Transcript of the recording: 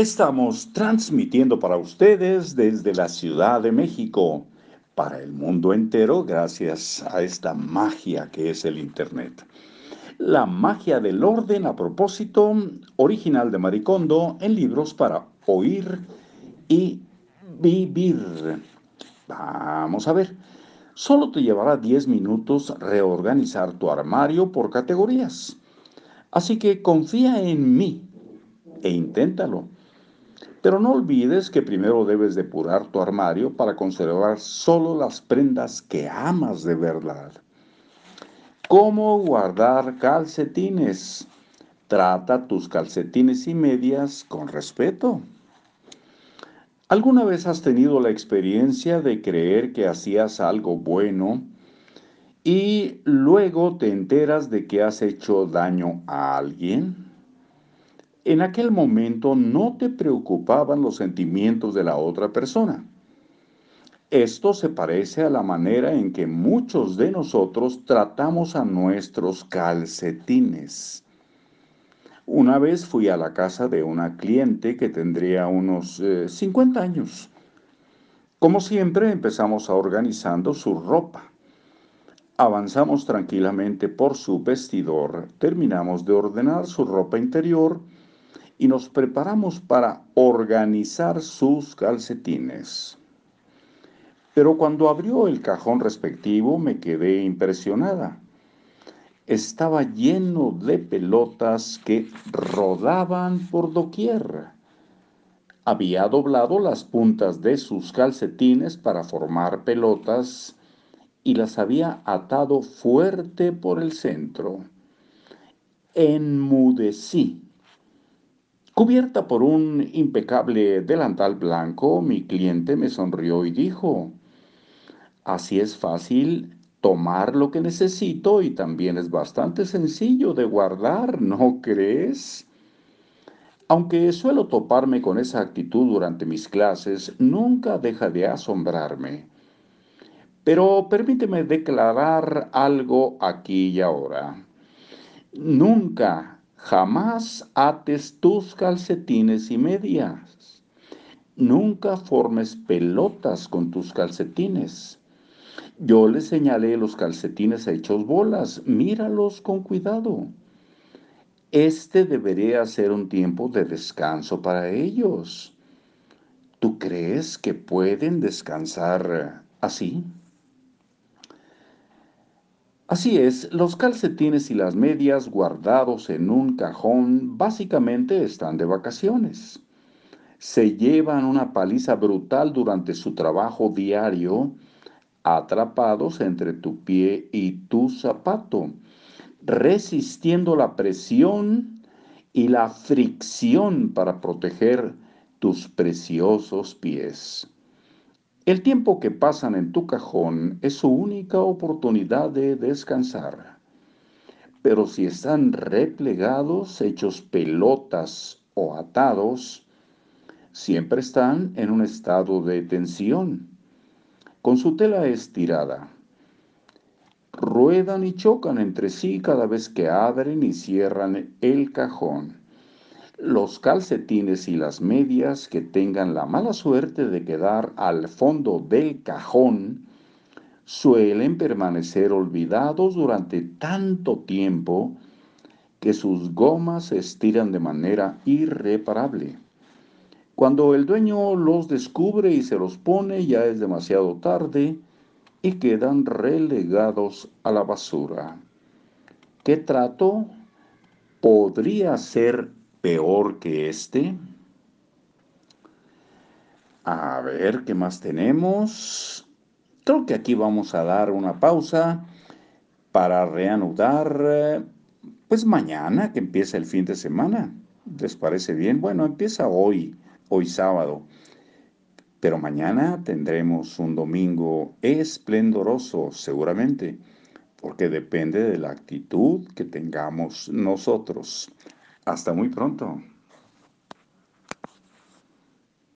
Estamos transmitiendo para ustedes desde la Ciudad de México, para el mundo entero, gracias a esta magia que es el Internet. La magia del orden a propósito, original de Maricondo, en libros para oír y vivir. Vamos a ver, solo te llevará 10 minutos reorganizar tu armario por categorías. Así que confía en mí e inténtalo. Pero no olvides que primero debes depurar tu armario para conservar solo las prendas que amas de verdad. ¿Cómo guardar calcetines? Trata tus calcetines y medias con respeto. ¿Alguna vez has tenido la experiencia de creer que hacías algo bueno y luego te enteras de que has hecho daño a alguien? En aquel momento no te preocupaban los sentimientos de la otra persona. Esto se parece a la manera en que muchos de nosotros tratamos a nuestros calcetines. Una vez fui a la casa de una cliente que tendría unos 50 eh, años. Como siempre, empezamos a organizando su ropa. Avanzamos tranquilamente por su vestidor, terminamos de ordenar su ropa interior y nos preparamos para organizar sus calcetines. Pero cuando abrió el cajón respectivo me quedé impresionada. Estaba lleno de pelotas que rodaban por doquier. Había doblado las puntas de sus calcetines para formar pelotas y las había atado fuerte por el centro. Enmudecí Cubierta por un impecable delantal blanco, mi cliente me sonrió y dijo, así es fácil tomar lo que necesito y también es bastante sencillo de guardar, ¿no crees? Aunque suelo toparme con esa actitud durante mis clases, nunca deja de asombrarme. Pero permíteme declarar algo aquí y ahora. Nunca Jamás ates tus calcetines y medias. Nunca formes pelotas con tus calcetines. Yo le señalé los calcetines hechos bolas. Míralos con cuidado. Este debería ser un tiempo de descanso para ellos. ¿Tú crees que pueden descansar así? Así es, los calcetines y las medias guardados en un cajón básicamente están de vacaciones. Se llevan una paliza brutal durante su trabajo diario, atrapados entre tu pie y tu zapato, resistiendo la presión y la fricción para proteger tus preciosos pies. El tiempo que pasan en tu cajón es su única oportunidad de descansar. Pero si están replegados, hechos pelotas o atados, siempre están en un estado de tensión, con su tela estirada. Ruedan y chocan entre sí cada vez que abren y cierran el cajón los calcetines y las medias que tengan la mala suerte de quedar al fondo del cajón suelen permanecer olvidados durante tanto tiempo que sus gomas se estiran de manera irreparable. Cuando el dueño los descubre y se los pone ya es demasiado tarde y quedan relegados a la basura. ¿Qué trato podría ser peor que este. A ver, ¿qué más tenemos? Creo que aquí vamos a dar una pausa para reanudar, pues mañana que empieza el fin de semana. ¿Les parece bien? Bueno, empieza hoy, hoy sábado. Pero mañana tendremos un domingo esplendoroso, seguramente, porque depende de la actitud que tengamos nosotros. Hasta muy pronto.